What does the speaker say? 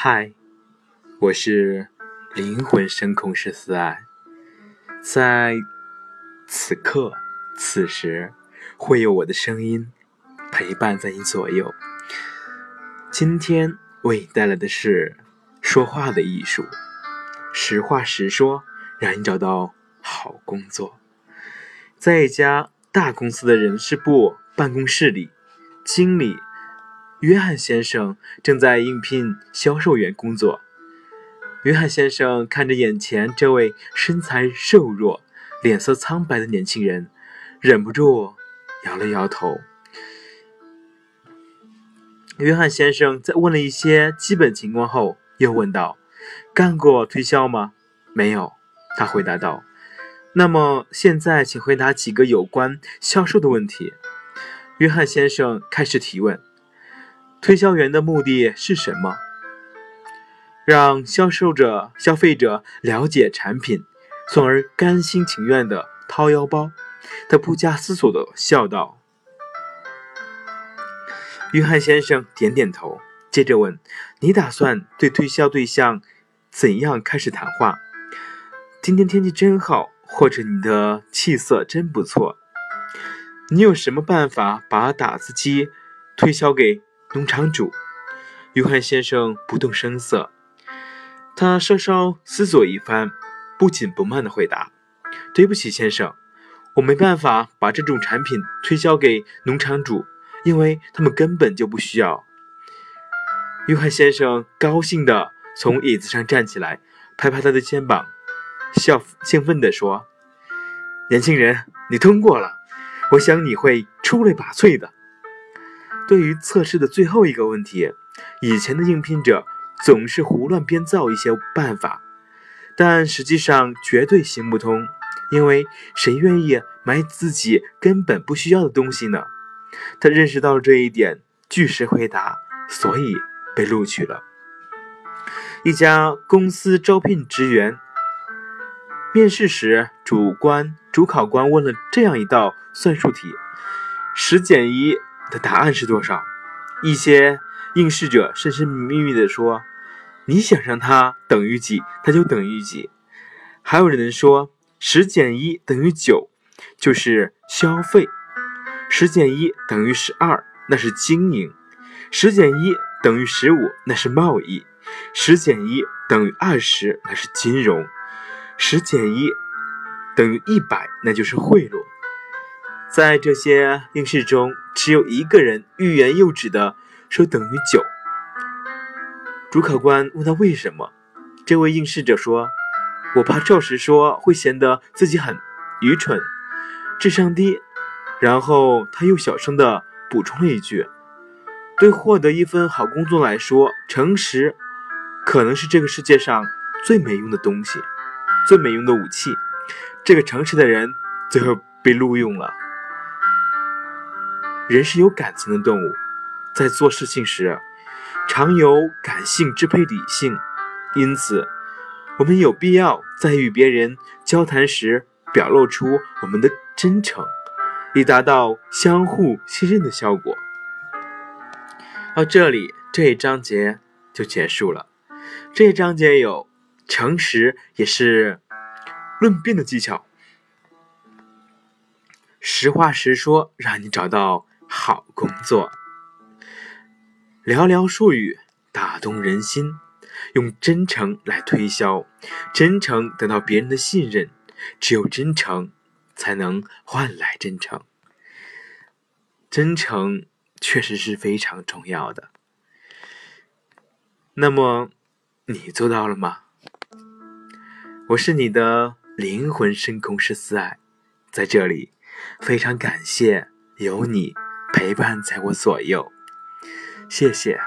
嗨，我是灵魂深空是思爱，在此刻此时，会有我的声音陪伴在你左右。今天为你带来的是说话的艺术，实话实说，让你找到好工作。在一家大公司的人事部办公室里，经理。约翰先生正在应聘销售员工作。约翰先生看着眼前这位身材瘦弱、脸色苍白的年轻人，忍不住摇了摇头。约翰先生在问了一些基本情况后，又问道：“干过推销吗？”“没有。”他回答道。“那么现在，请回答几个有关销售的问题。”约翰先生开始提问。推销员的目的是什么？让销售者、消费者了解产品，从而甘心情愿的掏腰包。他不加思索的笑道。约翰先生点点头，接着问：“你打算对推销对象怎样开始谈话？今天天气真好，或者你的气色真不错。你有什么办法把打字机推销给？”农场主约翰先生不动声色，他稍稍思索一番，不紧不慢地回答：“对不起，先生，我没办法把这种产品推销给农场主，因为他们根本就不需要。”约翰先生高兴地从椅子上站起来，拍拍他的肩膀，笑兴奋地说：“年轻人，你通过了，我想你会出类拔萃的。”对于测试的最后一个问题，以前的应聘者总是胡乱编造一些办法，但实际上绝对行不通，因为谁愿意买自己根本不需要的东西呢？他认识到了这一点，据实回答，所以被录取了。一家公司招聘职员，面试时，主官主考官问了这样一道算术题：十减一。的答案是多少？一些应试者神神秘秘地说：“你想让它等于几，它就等于几。”还有人说：“十减一等于九，就是消费；十减一等于十二，那是经营；十减一等于十五，那是贸易；十减一等于二十，那是金融；十减一等于一百，那就是贿赂。”在这些应试中，只有一个人欲言又止的说等于九。主考官问他为什么，这位应试者说：“我怕照实说会显得自己很愚蠢，智商低。”然后他又小声的补充了一句：“对获得一份好工作来说，诚实可能是这个世界上最没用的东西，最没用的武器。”这个诚实的人最后被录用了。人是有感情的动物，在做事情时，常由感性支配理性，因此，我们有必要在与别人交谈时表露出我们的真诚，以达到相互信任的效果。到这里，这一章节就结束了。这一章节有诚实，也是论辩的技巧，实话实说，让你找到。好工作，寥寥数语打动人心，用真诚来推销，真诚得到别人的信任，只有真诚才能换来真诚。真诚确实是非常重要的。那么，你做到了吗？我是你的灵魂深空是四爱，在这里非常感谢有你。陪伴在我左右，谢谢。